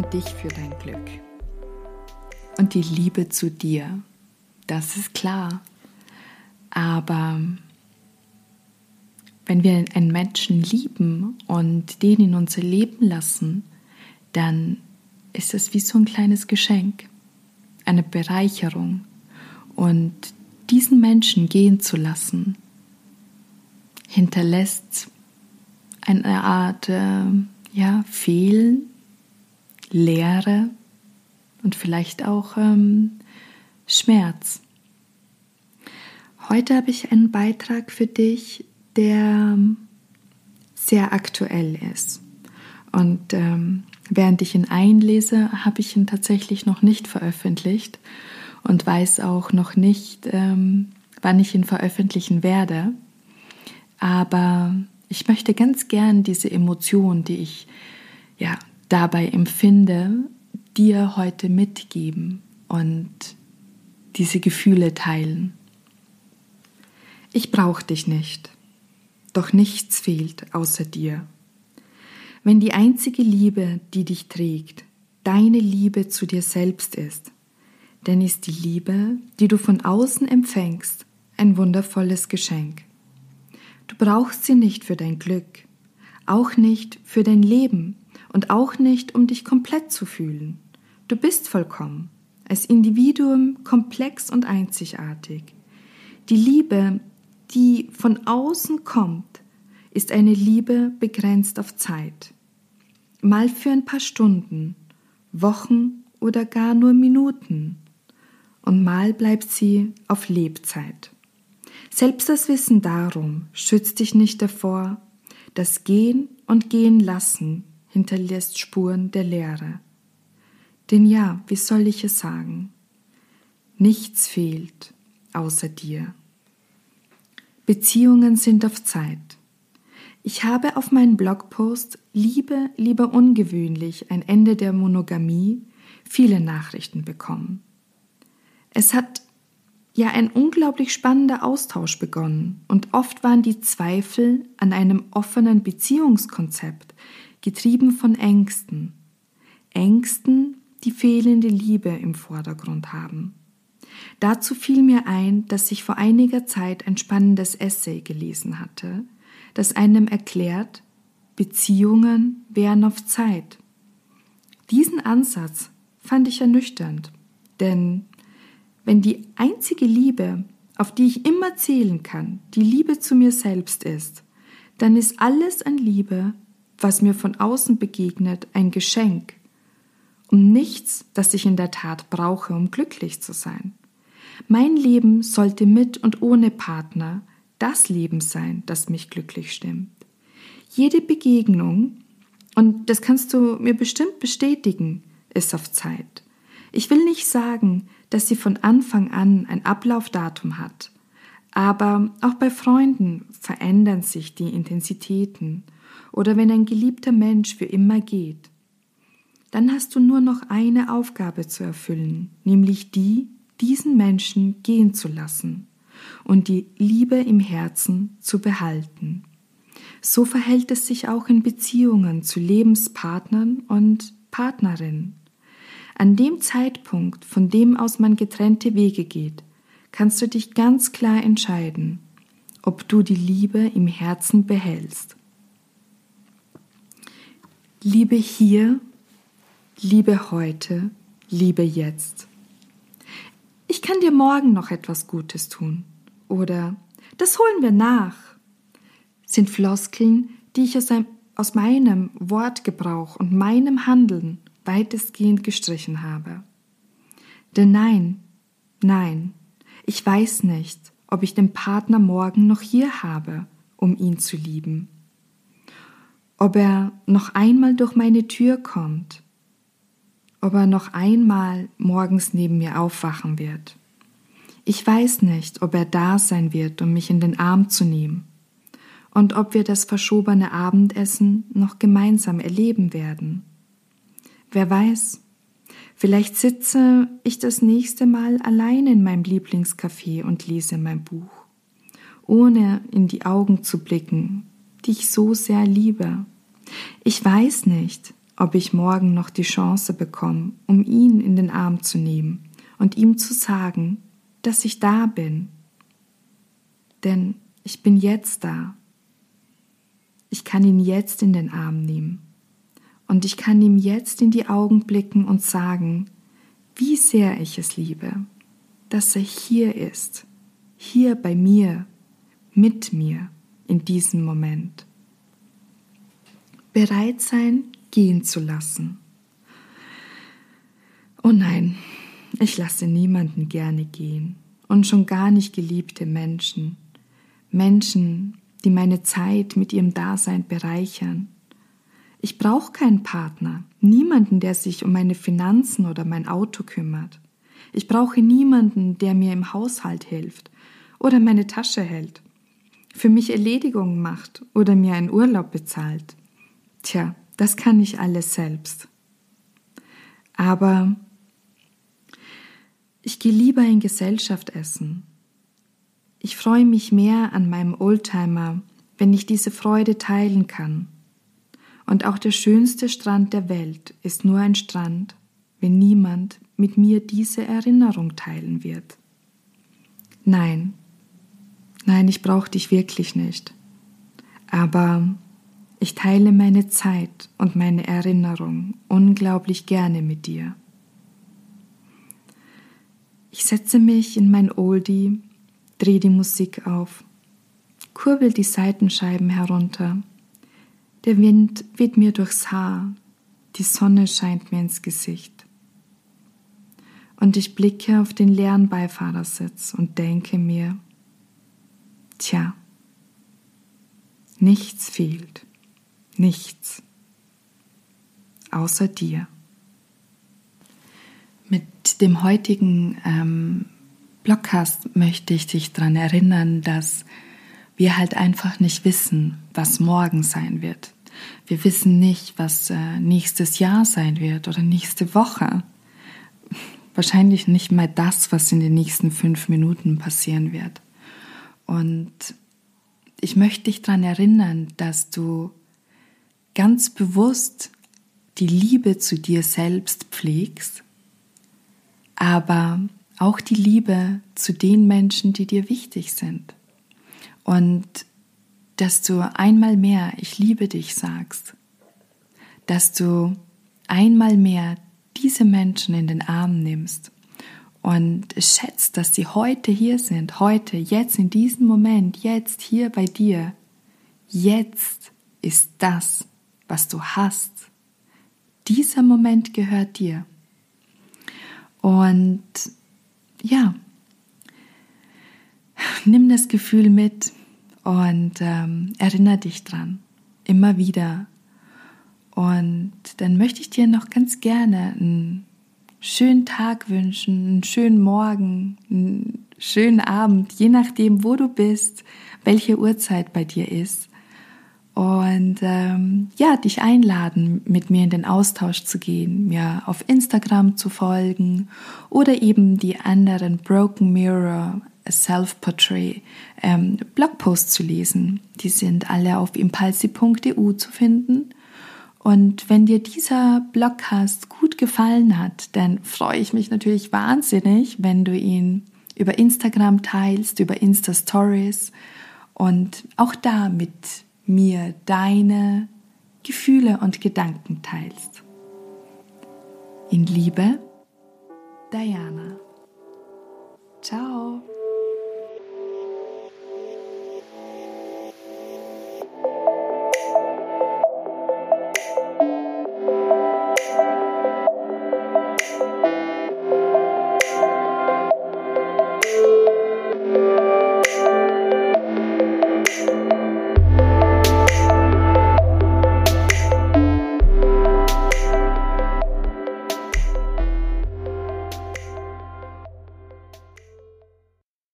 Nur dich für dein Glück. Und die Liebe zu dir, das ist klar. Aber wenn wir einen Menschen lieben und den in unser Leben lassen, dann ist es wie so ein kleines Geschenk, eine Bereicherung. Und diesen Menschen gehen zu lassen, hinterlässt eine Art äh, ja, Fehlen, Leere und vielleicht auch ähm, Schmerz. Heute habe ich einen Beitrag für dich, der sehr aktuell ist. Und ähm, während ich ihn einlese, habe ich ihn tatsächlich noch nicht veröffentlicht und weiß auch noch nicht, ähm, wann ich ihn veröffentlichen werde. Aber ich möchte ganz gern diese Emotion, die ich ja dabei empfinde, dir heute mitgeben und diese Gefühle teilen. Ich brauche dich nicht, doch nichts fehlt außer dir. Wenn die einzige Liebe, die dich trägt, deine Liebe zu dir selbst ist, dann ist die Liebe, die du von außen empfängst, ein wundervolles Geschenk. Du brauchst sie nicht für dein Glück, auch nicht für dein Leben und auch nicht, um dich komplett zu fühlen. Du bist vollkommen, als Individuum komplex und einzigartig. Die Liebe, die von außen kommt, ist eine Liebe begrenzt auf Zeit. Mal für ein paar Stunden, Wochen oder gar nur Minuten. Und mal bleibt sie auf Lebzeit. Selbst das Wissen darum schützt dich nicht davor, das Gehen und Gehen lassen hinterlässt Spuren der Leere. Denn ja, wie soll ich es sagen? Nichts fehlt außer dir. Beziehungen sind auf Zeit. Ich habe auf meinen Blogpost Liebe lieber ungewöhnlich ein Ende der Monogamie viele Nachrichten bekommen. Es hat ja ein unglaublich spannender Austausch begonnen und oft waren die Zweifel an einem offenen Beziehungskonzept getrieben von Ängsten. Ängsten, die fehlende Liebe im Vordergrund haben. Dazu fiel mir ein, dass ich vor einiger Zeit ein spannendes Essay gelesen hatte, das einem erklärt, Beziehungen wären auf Zeit. Diesen Ansatz fand ich ernüchternd, denn wenn die einzige Liebe, auf die ich immer zählen kann, die Liebe zu mir selbst ist, dann ist alles an Liebe, was mir von außen begegnet, ein Geschenk und nichts, das ich in der Tat brauche, um glücklich zu sein. Mein Leben sollte mit und ohne Partner das Leben sein, das mich glücklich stimmt. Jede Begegnung, und das kannst du mir bestimmt bestätigen, ist auf Zeit. Ich will nicht sagen, dass sie von Anfang an ein Ablaufdatum hat, aber auch bei Freunden verändern sich die Intensitäten oder wenn ein geliebter Mensch für immer geht. Dann hast du nur noch eine Aufgabe zu erfüllen, nämlich die, diesen Menschen gehen zu lassen und die Liebe im Herzen zu behalten. So verhält es sich auch in Beziehungen zu Lebenspartnern und Partnerinnen. An dem Zeitpunkt, von dem aus man getrennte Wege geht, kannst du dich ganz klar entscheiden, ob du die Liebe im Herzen behältst. Liebe hier, Liebe heute, Liebe jetzt. Ich kann dir morgen noch etwas Gutes tun. Oder das holen wir nach. Sind Floskeln, die ich aus, einem, aus meinem Wortgebrauch und meinem Handeln weitestgehend gestrichen habe. Denn nein, nein, ich weiß nicht, ob ich den Partner morgen noch hier habe, um ihn zu lieben. Ob er noch einmal durch meine Tür kommt ob er noch einmal morgens neben mir aufwachen wird. Ich weiß nicht, ob er da sein wird, um mich in den Arm zu nehmen, und ob wir das verschobene Abendessen noch gemeinsam erleben werden. Wer weiß, vielleicht sitze ich das nächste Mal allein in meinem Lieblingscafé und lese mein Buch, ohne in die Augen zu blicken, die ich so sehr liebe. Ich weiß nicht, ob ich morgen noch die Chance bekomme, um ihn in den Arm zu nehmen und ihm zu sagen, dass ich da bin. Denn ich bin jetzt da. Ich kann ihn jetzt in den Arm nehmen. Und ich kann ihm jetzt in die Augen blicken und sagen, wie sehr ich es liebe, dass er hier ist, hier bei mir, mit mir in diesem Moment. Bereit sein, gehen zu lassen. Oh nein, ich lasse niemanden gerne gehen und schon gar nicht geliebte Menschen. Menschen, die meine Zeit mit ihrem Dasein bereichern. Ich brauche keinen Partner, niemanden, der sich um meine Finanzen oder mein Auto kümmert. Ich brauche niemanden, der mir im Haushalt hilft oder meine Tasche hält, für mich Erledigungen macht oder mir einen Urlaub bezahlt. Tja, das kann ich alles selbst. Aber ich gehe lieber in Gesellschaft essen. Ich freue mich mehr an meinem Oldtimer, wenn ich diese Freude teilen kann. Und auch der schönste Strand der Welt ist nur ein Strand, wenn niemand mit mir diese Erinnerung teilen wird. Nein, nein, ich brauche dich wirklich nicht. Aber ich teile meine Zeit und meine Erinnerung unglaublich gerne mit dir. Ich setze mich in mein Oldie, drehe die Musik auf, kurbel die Seitenscheiben herunter. Der Wind weht mir durchs Haar, die Sonne scheint mir ins Gesicht. Und ich blicke auf den leeren Beifahrersitz und denke mir, tja, nichts fehlt nichts außer dir. Mit dem heutigen ähm, Blogcast möchte ich dich daran erinnern, dass wir halt einfach nicht wissen, was morgen sein wird. Wir wissen nicht, was äh, nächstes Jahr sein wird oder nächste Woche. Wahrscheinlich nicht mal das, was in den nächsten fünf Minuten passieren wird. Und ich möchte dich daran erinnern, dass du ganz bewusst die Liebe zu dir selbst pflegst, aber auch die Liebe zu den Menschen, die dir wichtig sind. Und dass du einmal mehr Ich liebe dich sagst, dass du einmal mehr diese Menschen in den Arm nimmst und schätzt, dass sie heute hier sind, heute, jetzt in diesem Moment, jetzt hier bei dir. Jetzt ist das, was du hast. Dieser Moment gehört dir. Und ja, nimm das Gefühl mit und ähm, erinnere dich dran. Immer wieder. Und dann möchte ich dir noch ganz gerne einen schönen Tag wünschen, einen schönen Morgen, einen schönen Abend, je nachdem, wo du bist, welche Uhrzeit bei dir ist und ähm, ja, dich einladen, mit mir in den Austausch zu gehen, mir auf Instagram zu folgen oder eben die anderen Broken Mirror Self-Portrait ähm, Blogposts zu lesen. Die sind alle auf impulsi.eu zu finden. Und wenn dir dieser Blogcast gut gefallen hat, dann freue ich mich natürlich wahnsinnig, wenn du ihn über Instagram teilst, über Insta Stories und auch da mit mir deine Gefühle und Gedanken teilst. In Liebe, Diana. Ciao.